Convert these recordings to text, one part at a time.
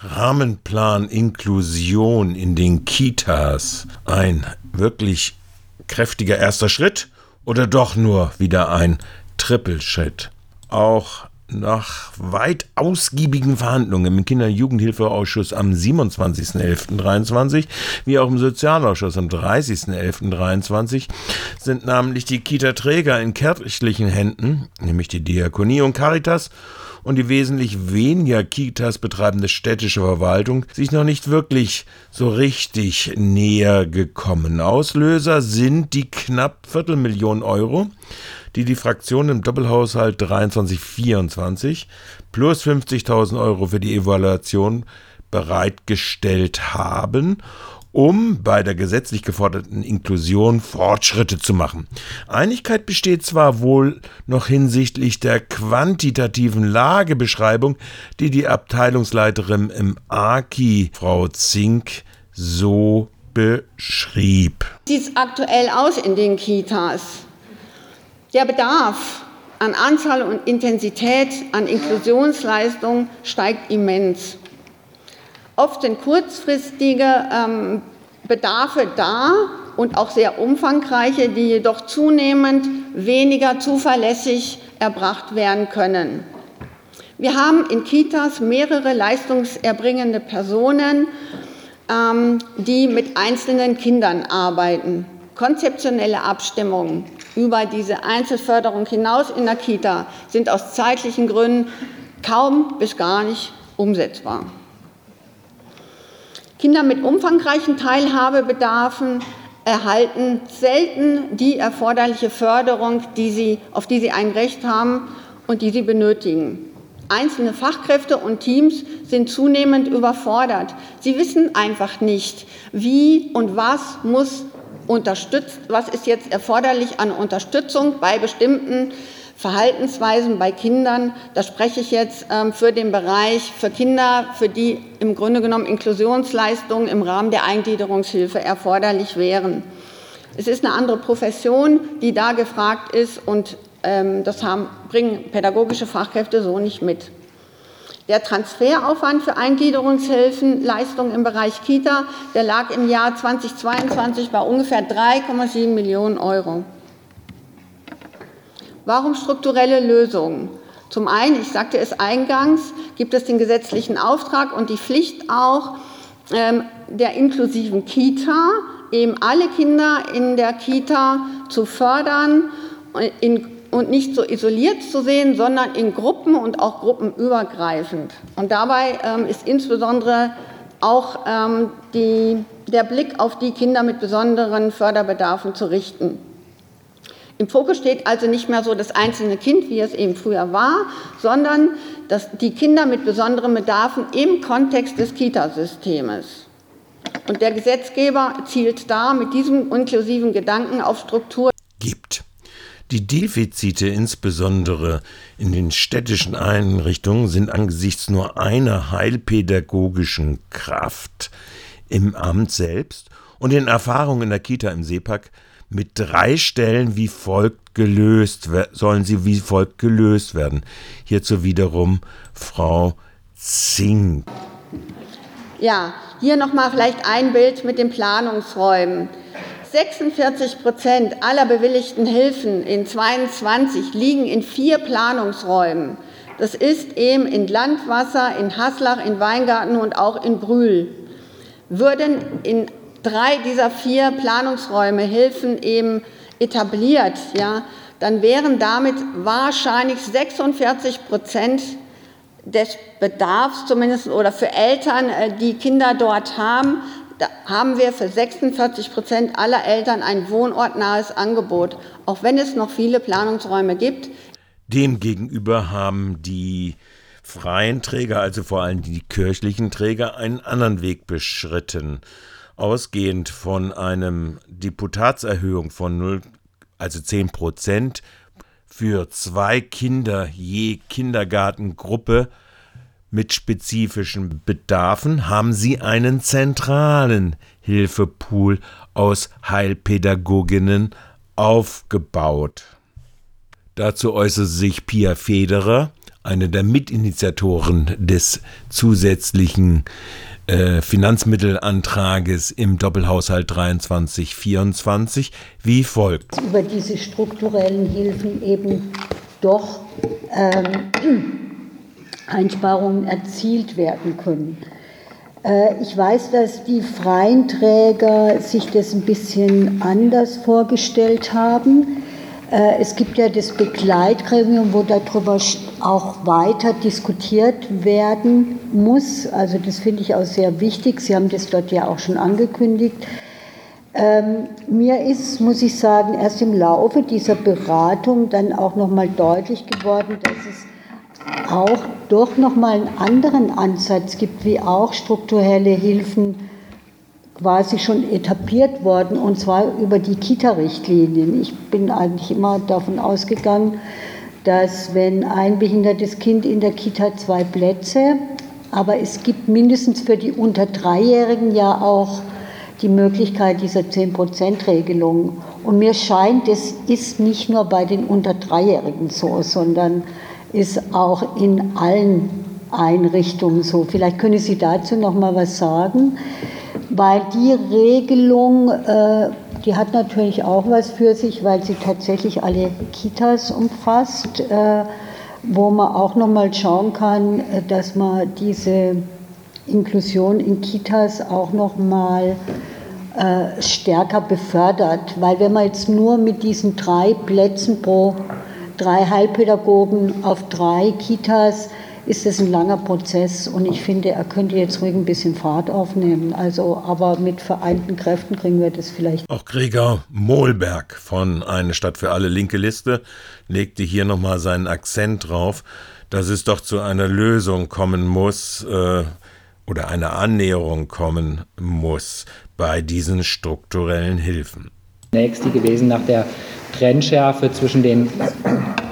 Rahmenplan Inklusion in den Kitas ein wirklich kräftiger erster Schritt oder doch nur wieder ein Trippelschritt? Auch nach weit ausgiebigen Verhandlungen im Kinder- und Jugendhilfeausschuss am 27.11.23 wie auch im Sozialausschuss am 30.11.23 sind namentlich die Kita-Träger in kirchlichen Händen, nämlich die Diakonie und Caritas, und die wesentlich weniger Kitas betreibende städtische Verwaltung sich noch nicht wirklich so richtig näher gekommen. Auslöser sind die knapp Viertelmillion Euro, die die Fraktion im Doppelhaushalt 23-24 plus 50.000 Euro für die Evaluation bereitgestellt haben um bei der gesetzlich geforderten Inklusion Fortschritte zu machen. Einigkeit besteht zwar wohl noch hinsichtlich der quantitativen Lagebeschreibung, die die Abteilungsleiterin im AKI, Frau Zink, so beschrieb. Sieht es aktuell aus in den Kitas? Der Bedarf an Anzahl und Intensität an Inklusionsleistungen steigt immens. Oft sind kurzfristige ähm, Bedarfe da und auch sehr umfangreiche, die jedoch zunehmend weniger zuverlässig erbracht werden können. Wir haben in Kitas mehrere leistungserbringende Personen, ähm, die mit einzelnen Kindern arbeiten. Konzeptionelle Abstimmungen über diese Einzelförderung hinaus in der Kita sind aus zeitlichen Gründen kaum bis gar nicht umsetzbar. Kinder mit umfangreichen Teilhabebedarfen erhalten selten die erforderliche Förderung, die sie, auf die sie ein Recht haben und die sie benötigen. Einzelne Fachkräfte und Teams sind zunehmend überfordert. Sie wissen einfach nicht, wie und was muss unterstützt, was ist jetzt erforderlich an Unterstützung bei bestimmten Verhaltensweisen bei Kindern. Da spreche ich jetzt ähm, für den Bereich für Kinder, für die im Grunde genommen Inklusionsleistungen im Rahmen der Eingliederungshilfe erforderlich wären. Es ist eine andere Profession, die da gefragt ist und ähm, das haben, bringen pädagogische Fachkräfte so nicht mit. Der Transferaufwand für Eingliederungshilfen, Leistungen im Bereich Kita, der lag im Jahr 2022 bei ungefähr 3,7 Millionen Euro. Warum strukturelle Lösungen? Zum einen, ich sagte es eingangs, gibt es den gesetzlichen Auftrag und die Pflicht auch ähm, der inklusiven Kita, eben alle Kinder in der Kita zu fördern in, und nicht so isoliert zu sehen, sondern in Gruppen und auch gruppenübergreifend. Und dabei ähm, ist insbesondere auch ähm, die, der Blick auf die Kinder mit besonderen Förderbedarfen zu richten. Im Fokus steht also nicht mehr so das einzelne Kind, wie es eben früher war, sondern dass die Kinder mit besonderen Bedarfen im Kontext des Kitasystems. Und der Gesetzgeber zielt da mit diesem inklusiven Gedanken auf Struktur. Gibt. Die Defizite insbesondere in den städtischen Einrichtungen sind angesichts nur einer heilpädagogischen Kraft im Amt selbst und den Erfahrungen in der Kita im Seepack mit drei Stellen wie folgt gelöst, sollen sie wie folgt gelöst werden. Hierzu wiederum Frau Zing. Ja, hier nochmal vielleicht ein Bild mit den Planungsräumen. 46 Prozent aller bewilligten Hilfen in 22 liegen in vier Planungsräumen. Das ist eben in Landwasser, in Haslach, in Weingarten und auch in Brühl. Würden in drei dieser vier Planungsräume Hilfen eben etabliert, ja, dann wären damit wahrscheinlich 46 Prozent des Bedarfs zumindest oder für Eltern, äh, die Kinder dort haben, haben wir für 46 Prozent aller Eltern ein wohnortnahes Angebot, auch wenn es noch viele Planungsräume gibt. Demgegenüber haben die freien Träger, also vor allem die kirchlichen Träger, einen anderen Weg beschritten ausgehend von einem Deputatserhöhung von 0, also 10 Prozent für zwei Kinder je Kindergartengruppe mit spezifischen Bedarfen haben sie einen zentralen Hilfepool aus Heilpädagoginnen aufgebaut. Dazu äußerte sich Pia Federer, eine der Mitinitiatoren des zusätzlichen äh, Finanzmittelantrages im Doppelhaushalt 23-24 wie folgt. Über diese strukturellen Hilfen eben doch ähm, Einsparungen erzielt werden können. Äh, ich weiß, dass die freien Träger sich das ein bisschen anders vorgestellt haben. Äh, es gibt ja das Begleitgremium, wo darüber auch weiter diskutiert werden muss. Also das finde ich auch sehr wichtig. Sie haben das dort ja auch schon angekündigt. Ähm, mir ist, muss ich sagen, erst im Laufe dieser Beratung dann auch nochmal deutlich geworden, dass es auch doch nochmal einen anderen Ansatz gibt, wie auch strukturelle Hilfen quasi schon etabliert worden, und zwar über die Kita-Richtlinien. Ich bin eigentlich immer davon ausgegangen, dass wenn ein behindertes Kind in der Kita zwei Plätze, aber es gibt mindestens für die unter Dreijährigen ja auch die Möglichkeit dieser 10-Prozent-Regelung. Und mir scheint, es ist nicht nur bei den unter Dreijährigen so, sondern ist auch in allen Einrichtungen so. Vielleicht können Sie dazu noch mal was sagen weil die Regelung, äh, die hat natürlich auch was für sich, weil sie tatsächlich alle Kitas umfasst, äh, wo man auch noch mal schauen kann, äh, dass man diese Inklusion in Kitas auch noch mal äh, stärker befördert, weil wenn man jetzt nur mit diesen drei Plätzen pro drei Heilpädagogen auf drei Kitas ist es ein langer Prozess und ich finde, er könnte jetzt ruhig ein bisschen Fahrt aufnehmen. Also, aber mit vereinten Kräften kriegen wir das vielleicht. Auch Gregor Mohlberg von Eine Stadt für alle linke Liste legte hier nochmal seinen Akzent drauf, dass es doch zu einer Lösung kommen muss äh, oder einer Annäherung kommen muss bei diesen strukturellen Hilfen. Nächste gewesen nach der Trennschärfe zwischen den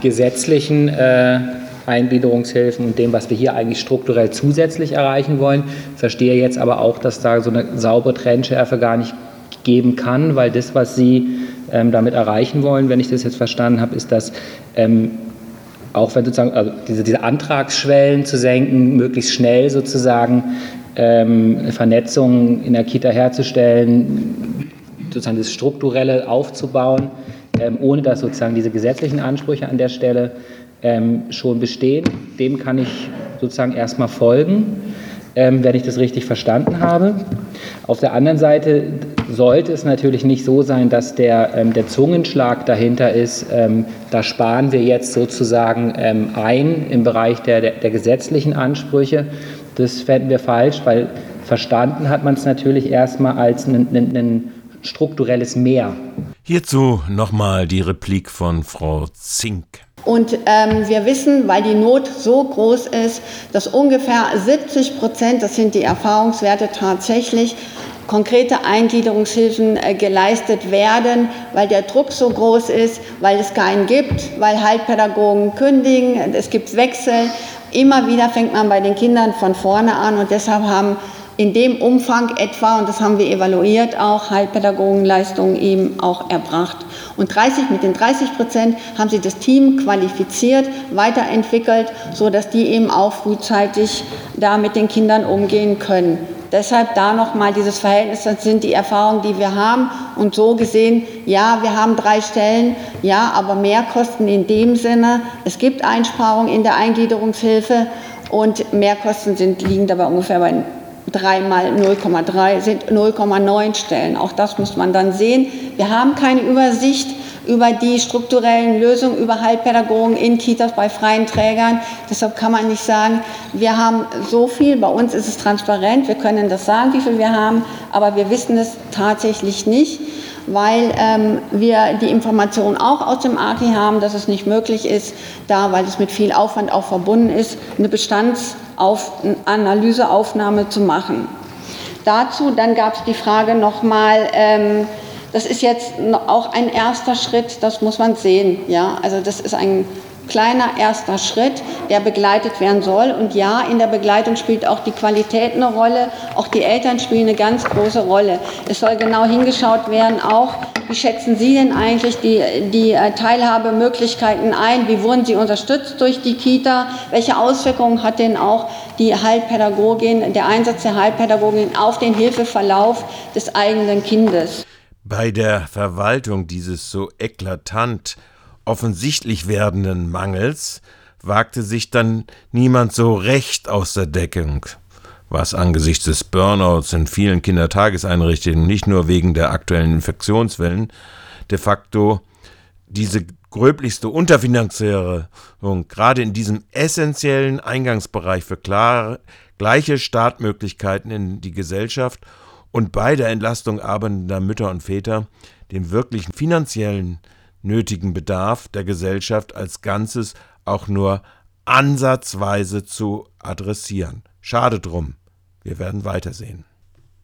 gesetzlichen äh, Eingliederungshilfen und dem, was wir hier eigentlich strukturell zusätzlich erreichen wollen. Verstehe jetzt aber auch, dass da so eine saubere Trennschärfe gar nicht geben kann, weil das, was Sie ähm, damit erreichen wollen, wenn ich das jetzt verstanden habe, ist, dass ähm, auch wenn sozusagen also diese, diese Antragsschwellen zu senken, möglichst schnell sozusagen ähm, eine Vernetzung in der Kita herzustellen, sozusagen das Strukturelle aufzubauen, ähm, ohne dass sozusagen diese gesetzlichen Ansprüche an der Stelle ähm, schon bestehen. Dem kann ich sozusagen erstmal folgen, ähm, wenn ich das richtig verstanden habe. Auf der anderen Seite sollte es natürlich nicht so sein, dass der, ähm, der Zungenschlag dahinter ist, ähm, da sparen wir jetzt sozusagen ähm, ein im Bereich der, der, der gesetzlichen Ansprüche. Das fänden wir falsch, weil verstanden hat man es natürlich erstmal als ein, strukturelles Mehr. Hierzu nochmal die Replik von Frau Zink. Und ähm, wir wissen, weil die Not so groß ist, dass ungefähr 70 Prozent, das sind die Erfahrungswerte tatsächlich, konkrete Eingliederungshilfen äh, geleistet werden, weil der Druck so groß ist, weil es keinen gibt, weil Heilpädagogen kündigen, es gibt Wechsel. Immer wieder fängt man bei den Kindern von vorne an und deshalb haben in dem Umfang etwa, und das haben wir evaluiert, auch Heilpädagogenleistungen eben auch erbracht. Und 30, mit den 30 Prozent haben sie das Team qualifiziert, weiterentwickelt, sodass die eben auch frühzeitig da mit den Kindern umgehen können. Deshalb da nochmal dieses Verhältnis, das sind die Erfahrungen, die wir haben. Und so gesehen, ja, wir haben drei Stellen, ja, aber Mehrkosten in dem Sinne, es gibt Einsparungen in der Eingliederungshilfe und Mehrkosten sind, liegen dabei ungefähr bei 3 mal 0,3 sind 0,9 Stellen. Auch das muss man dann sehen. Wir haben keine Übersicht über die strukturellen Lösungen, über Heilpädagogen in Kitas bei freien Trägern. Deshalb kann man nicht sagen, wir haben so viel, bei uns ist es transparent, wir können das sagen, wie viel wir haben, aber wir wissen es tatsächlich nicht weil ähm, wir die Information auch aus dem AKI haben, dass es nicht möglich ist, da, weil es mit viel Aufwand auch verbunden ist, eine Bestandsanalyseaufnahme zu machen. Dazu dann gab es die Frage nochmal, ähm, das ist jetzt auch ein erster Schritt, das muss man sehen. Ja? Also das ist ein kleiner erster Schritt, der begleitet werden soll. Und ja, in der Begleitung spielt auch die Qualität eine Rolle, auch die Eltern spielen eine ganz große Rolle. Es soll genau hingeschaut werden, auch Wie schätzen Sie denn eigentlich die, die äh, Teilhabemöglichkeiten ein? Wie wurden Sie unterstützt durch die Kita? Welche Auswirkungen hat denn auch die Heilpädagogin, der Einsatz der Heilpädagogin auf den Hilfeverlauf des eigenen Kindes? Bei der Verwaltung dieses so eklatant offensichtlich werdenden Mangels wagte sich dann niemand so recht aus der Deckung, was angesichts des Burnouts in vielen Kindertageseinrichtungen nicht nur wegen der aktuellen Infektionswellen de facto diese gröblichste Unterfinanzierung gerade in diesem essentiellen Eingangsbereich für klare, gleiche Startmöglichkeiten in die Gesellschaft und bei der Entlastung arbeitender Mütter und Väter den wirklichen finanziellen nötigen Bedarf der Gesellschaft als Ganzes auch nur ansatzweise zu adressieren. Schade drum. Wir werden weitersehen.